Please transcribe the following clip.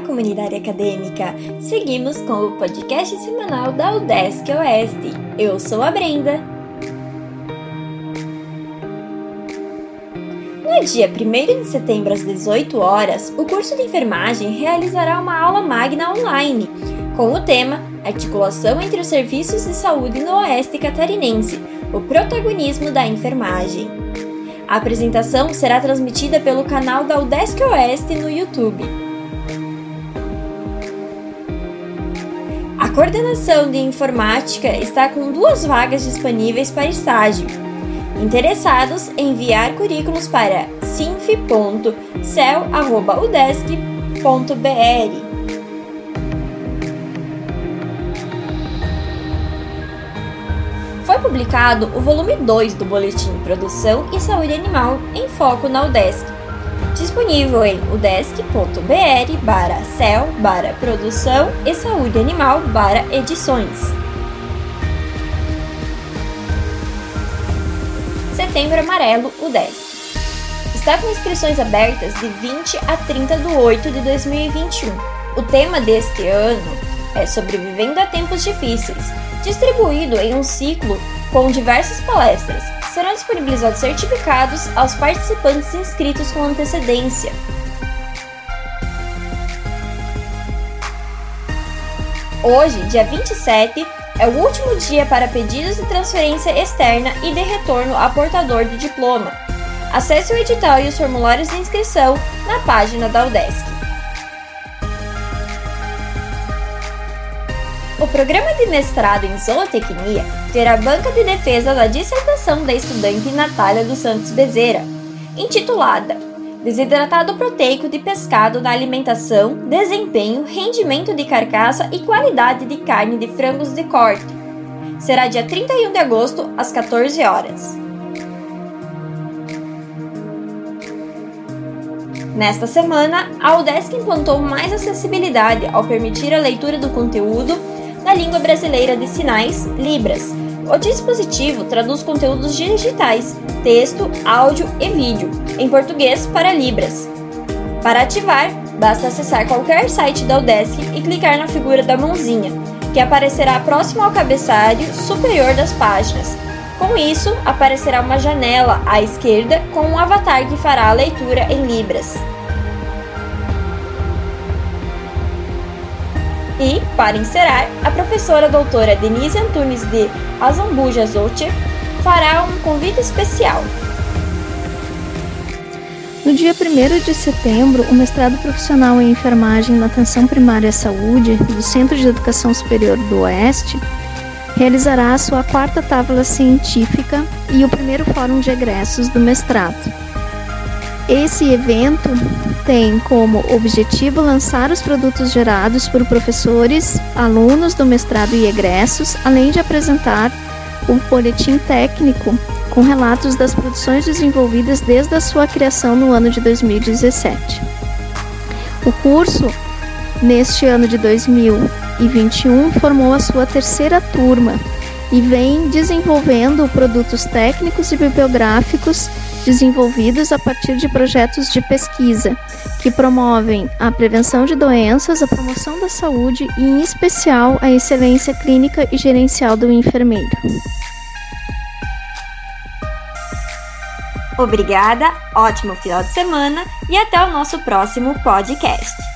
Comunidade acadêmica! Seguimos com o podcast semanal da UDESC Oeste. Eu sou a Brenda. No dia 1 de setembro, às 18 horas, o curso de enfermagem realizará uma aula magna online com o tema Articulação entre os Serviços de Saúde no Oeste Catarinense o protagonismo da enfermagem. A apresentação será transmitida pelo canal da UDESC Oeste no YouTube. Coordenação de informática está com duas vagas disponíveis para estágio. Interessados, enviar currículos para sinf.cel.udesc.br. Foi publicado o volume 2 do Boletim Produção e Saúde Animal em Foco na UDESC disponível em udesc.br barra cel barra produção e saúde animal barra edições. Setembro Amarelo UDESC Está com inscrições abertas de 20 a 30 de 8 de 2021. O tema deste ano é Sobrevivendo a Tempos Difíceis, distribuído em um ciclo com diversas palestras, serão disponibilizados certificados aos participantes inscritos com antecedência. Hoje, dia 27, é o último dia para pedidos de transferência externa e de retorno a portador de diploma. Acesse o edital e os formulários de inscrição na página da UDESC. O programa de mestrado em zootecnia terá banca de defesa da dissertação da estudante Natália dos Santos Bezerra, intitulada Desidratado proteico de pescado na alimentação, desempenho, rendimento de carcaça e qualidade de carne de frangos de corte. Será dia 31 de agosto, às 14 horas. Nesta semana, a UDESC implantou mais acessibilidade ao permitir a leitura do conteúdo na língua brasileira de sinais, Libras. O dispositivo traduz conteúdos digitais, texto, áudio e vídeo, em português para Libras. Para ativar, basta acessar qualquer site da UDESC e clicar na figura da mãozinha, que aparecerá próximo ao cabeçalho superior das páginas. Com isso, aparecerá uma janela à esquerda com um avatar que fará a leitura em Libras. E, para encerrar, a professora doutora Denise Antunes de Azambuja Zocher fará um convite especial. No dia 1 de setembro, o mestrado profissional em enfermagem na atenção primária à saúde do Centro de Educação Superior do Oeste realizará a sua quarta tábua científica e o primeiro fórum de egressos do mestrado. Esse evento tem como objetivo lançar os produtos gerados por professores, alunos do mestrado e egressos, além de apresentar um boletim técnico com relatos das produções desenvolvidas desde a sua criação no ano de 2017. O curso, neste ano de 2021, formou a sua terceira turma e vem desenvolvendo produtos técnicos e bibliográficos desenvolvidos a partir de projetos de pesquisa que promovem a prevenção de doenças, a promoção da saúde e, em especial, a excelência clínica e gerencial do enfermeiro. Obrigada, ótimo final de semana e até o nosso próximo podcast.